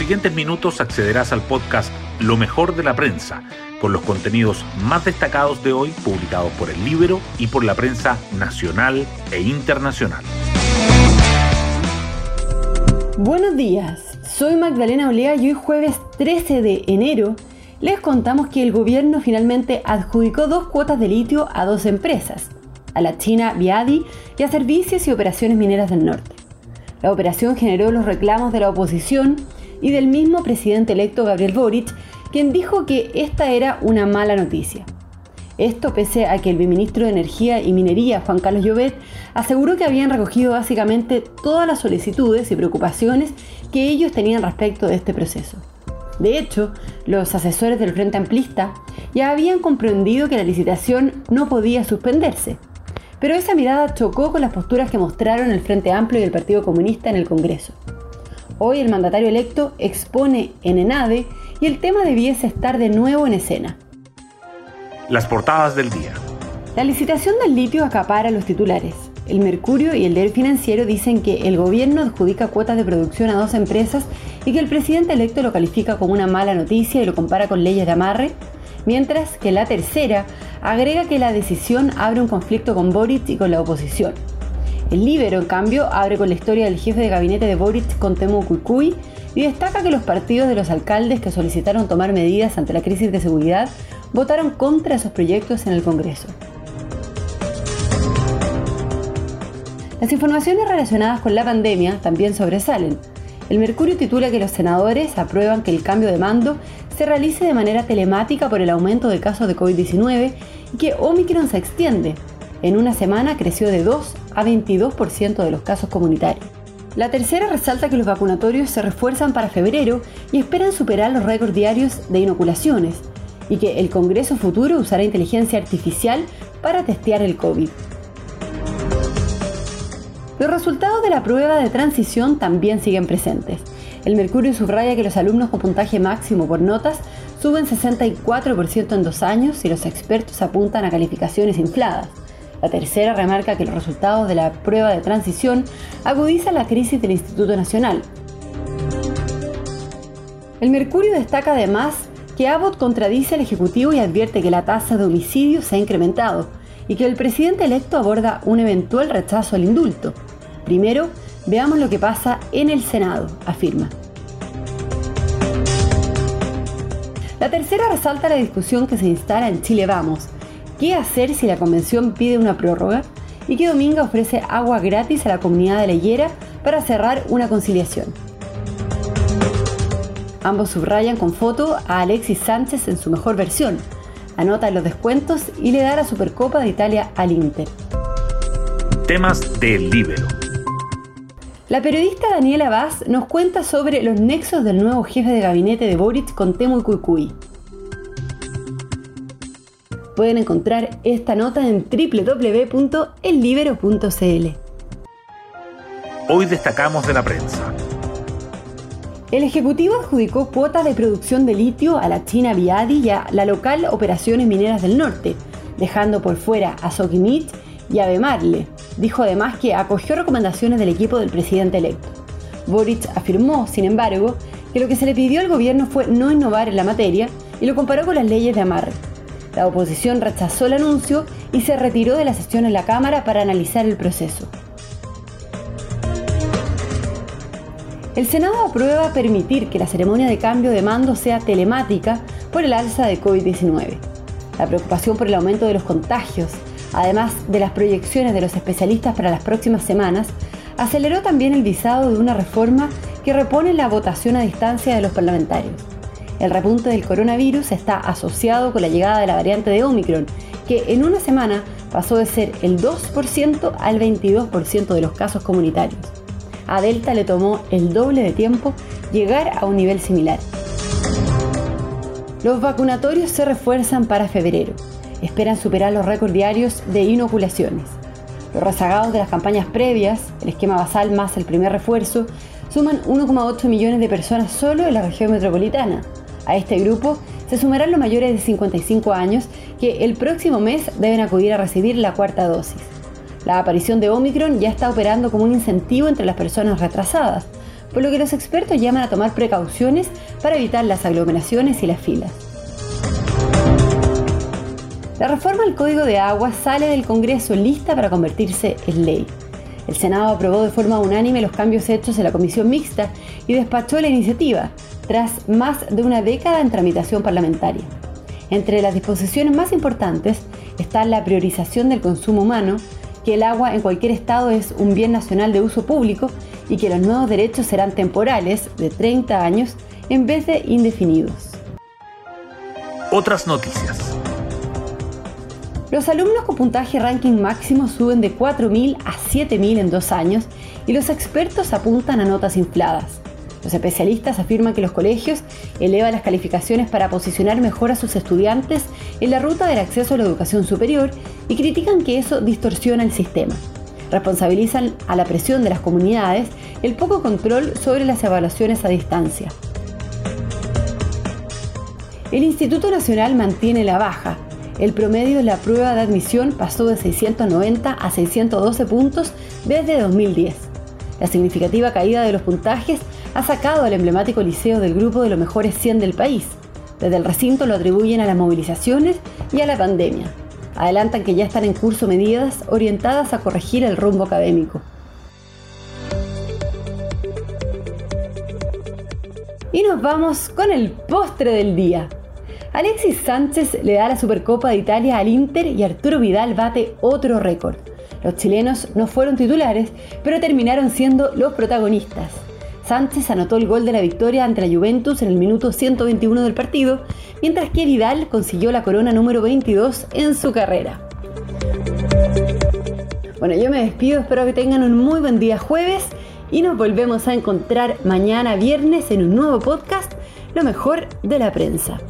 siguientes minutos accederás al podcast Lo mejor de la prensa, con los contenidos más destacados de hoy publicados por el Libro y por la prensa nacional e internacional. Buenos días, soy Magdalena Olea y hoy jueves 13 de enero les contamos que el gobierno finalmente adjudicó dos cuotas de litio a dos empresas, a la China Viadi y a Servicios y Operaciones Mineras del Norte. La operación generó los reclamos de la oposición y del mismo presidente electo Gabriel Boric, quien dijo que esta era una mala noticia. Esto pese a que el viceministro de Energía y Minería, Juan Carlos Llobet, aseguró que habían recogido básicamente todas las solicitudes y preocupaciones que ellos tenían respecto de este proceso. De hecho, los asesores del Frente Amplista ya habían comprendido que la licitación no podía suspenderse. Pero esa mirada chocó con las posturas que mostraron el Frente Amplio y el Partido Comunista en el Congreso. Hoy el mandatario electo expone en ENADE y el tema debiese estar de nuevo en escena. Las portadas del día. La licitación del litio acapara los titulares. El Mercurio y el Diario Financiero dicen que el gobierno adjudica cuotas de producción a dos empresas y que el presidente electo lo califica como una mala noticia y lo compara con leyes de amarre, mientras que la tercera agrega que la decisión abre un conflicto con Boric y con la oposición. El Libero, en cambio, abre con la historia del jefe de gabinete de Boric con Temu y destaca que los partidos de los alcaldes que solicitaron tomar medidas ante la crisis de seguridad votaron contra esos proyectos en el Congreso. Las informaciones relacionadas con la pandemia también sobresalen. El Mercurio titula que los senadores aprueban que el cambio de mando se realice de manera telemática por el aumento de casos de COVID-19 y que Omicron se extiende. En una semana creció de 2 a 22% de los casos comunitarios. La tercera resalta que los vacunatorios se refuerzan para febrero y esperan superar los récords diarios de inoculaciones y que el Congreso futuro usará inteligencia artificial para testear el COVID. Los resultados de la prueba de transición también siguen presentes. El Mercurio subraya que los alumnos con puntaje máximo por notas suben 64% en dos años y los expertos apuntan a calificaciones infladas. La tercera remarca que los resultados de la prueba de transición agudizan la crisis del Instituto Nacional. El Mercurio destaca además que Abbott contradice al Ejecutivo y advierte que la tasa de homicidios se ha incrementado y que el presidente electo aborda un eventual rechazo al indulto. Primero, veamos lo que pasa en el Senado, afirma. La tercera resalta la discusión que se instala en Chile Vamos. ¿Qué hacer si la convención pide una prórroga? Y que Dominga ofrece agua gratis a la comunidad de Leyera para cerrar una conciliación. Ambos subrayan con foto a Alexis Sánchez en su mejor versión. Anota los descuentos y le da la Supercopa de Italia al Inter. Temas del Libero. La periodista Daniela Vaz nos cuenta sobre los nexos del nuevo jefe de gabinete de Boric con Temu Cuicuy. Pueden encontrar esta nota en www.ellibero.cl. Hoy destacamos de la prensa. El Ejecutivo adjudicó cuotas de producción de litio a la China Viadi y a la local Operaciones Mineras del Norte, dejando por fuera a Sokimich y a Bemarle, Dijo además que acogió recomendaciones del equipo del presidente electo. Boric afirmó, sin embargo, que lo que se le pidió al gobierno fue no innovar en la materia y lo comparó con las leyes de amarre. La oposición rechazó el anuncio y se retiró de la sesión en la Cámara para analizar el proceso. El Senado aprueba permitir que la ceremonia de cambio de mando sea telemática por el alza de COVID-19. La preocupación por el aumento de los contagios además de las proyecciones de los especialistas para las próximas semanas, aceleró también el visado de una reforma que repone la votación a distancia de los parlamentarios. El repunte del coronavirus está asociado con la llegada de la variante de Omicron, que en una semana pasó de ser el 2% al 22% de los casos comunitarios. A Delta le tomó el doble de tiempo llegar a un nivel similar. Los vacunatorios se refuerzan para febrero esperan superar los récords diarios de inoculaciones. Los rezagados de las campañas previas, el esquema basal más el primer refuerzo, suman 1,8 millones de personas solo en la región metropolitana. A este grupo se sumarán los mayores de 55 años que el próximo mes deben acudir a recibir la cuarta dosis. La aparición de Omicron ya está operando como un incentivo entre las personas retrasadas, por lo que los expertos llaman a tomar precauciones para evitar las aglomeraciones y las filas. La reforma al Código de Agua sale del Congreso lista para convertirse en ley. El Senado aprobó de forma unánime los cambios hechos en la comisión mixta y despachó la iniciativa, tras más de una década en tramitación parlamentaria. Entre las disposiciones más importantes está la priorización del consumo humano, que el agua en cualquier estado es un bien nacional de uso público y que los nuevos derechos serán temporales, de 30 años, en vez de indefinidos. Otras noticias. Los alumnos con puntaje ranking máximo suben de 4.000 a 7.000 en dos años y los expertos apuntan a notas infladas. Los especialistas afirman que los colegios elevan las calificaciones para posicionar mejor a sus estudiantes en la ruta del acceso a la educación superior y critican que eso distorsiona el sistema. Responsabilizan a la presión de las comunidades el poco control sobre las evaluaciones a distancia. El Instituto Nacional mantiene la baja, el promedio de la prueba de admisión pasó de 690 a 612 puntos desde 2010. La significativa caída de los puntajes ha sacado al emblemático liceo del grupo de los mejores 100 del país. Desde el recinto lo atribuyen a las movilizaciones y a la pandemia. Adelantan que ya están en curso medidas orientadas a corregir el rumbo académico. Y nos vamos con el postre del día. Alexis Sánchez le da la Supercopa de Italia al Inter y Arturo Vidal bate otro récord. Los chilenos no fueron titulares, pero terminaron siendo los protagonistas. Sánchez anotó el gol de la victoria ante la Juventus en el minuto 121 del partido, mientras que Vidal consiguió la corona número 22 en su carrera. Bueno, yo me despido, espero que tengan un muy buen día jueves y nos volvemos a encontrar mañana viernes en un nuevo podcast, Lo mejor de la prensa.